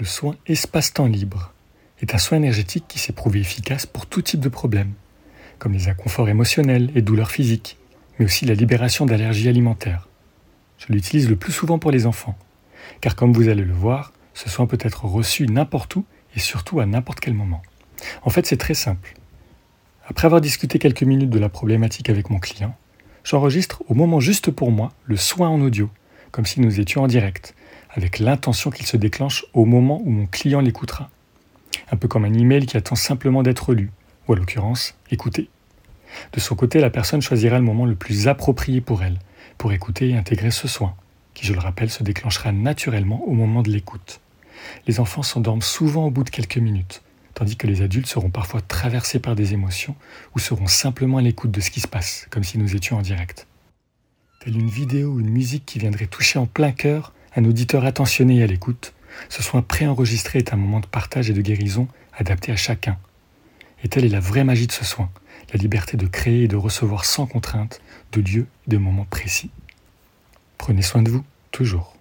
Le soin espace-temps libre est un soin énergétique qui s'est prouvé efficace pour tout type de problèmes, comme les inconforts émotionnels et douleurs physiques, mais aussi la libération d'allergies alimentaires. Je l'utilise le plus souvent pour les enfants, car comme vous allez le voir, ce soin peut être reçu n'importe où et surtout à n'importe quel moment. En fait, c'est très simple. Après avoir discuté quelques minutes de la problématique avec mon client, j'enregistre au moment juste pour moi le soin en audio, comme si nous étions en direct, avec l'intention qu'il se déclenche au moment où mon client l'écoutera. Un peu comme un email qui attend simplement d'être lu, ou à l'occurrence écouté. De son côté, la personne choisira le moment le plus approprié pour elle, pour écouter et intégrer ce soin, qui, je le rappelle, se déclenchera naturellement au moment de l'écoute. Les enfants s'endorment souvent au bout de quelques minutes, tandis que les adultes seront parfois traversés par des émotions ou seront simplement à l'écoute de ce qui se passe, comme si nous étions en direct. Telle une vidéo ou une musique qui viendrait toucher en plein cœur un auditeur attentionné et à l'écoute, ce soin préenregistré est un moment de partage et de guérison adapté à chacun. Et telle est la vraie magie de ce soin, la liberté de créer et de recevoir sans contrainte, de lieux et de moments précis. Prenez soin de vous, toujours.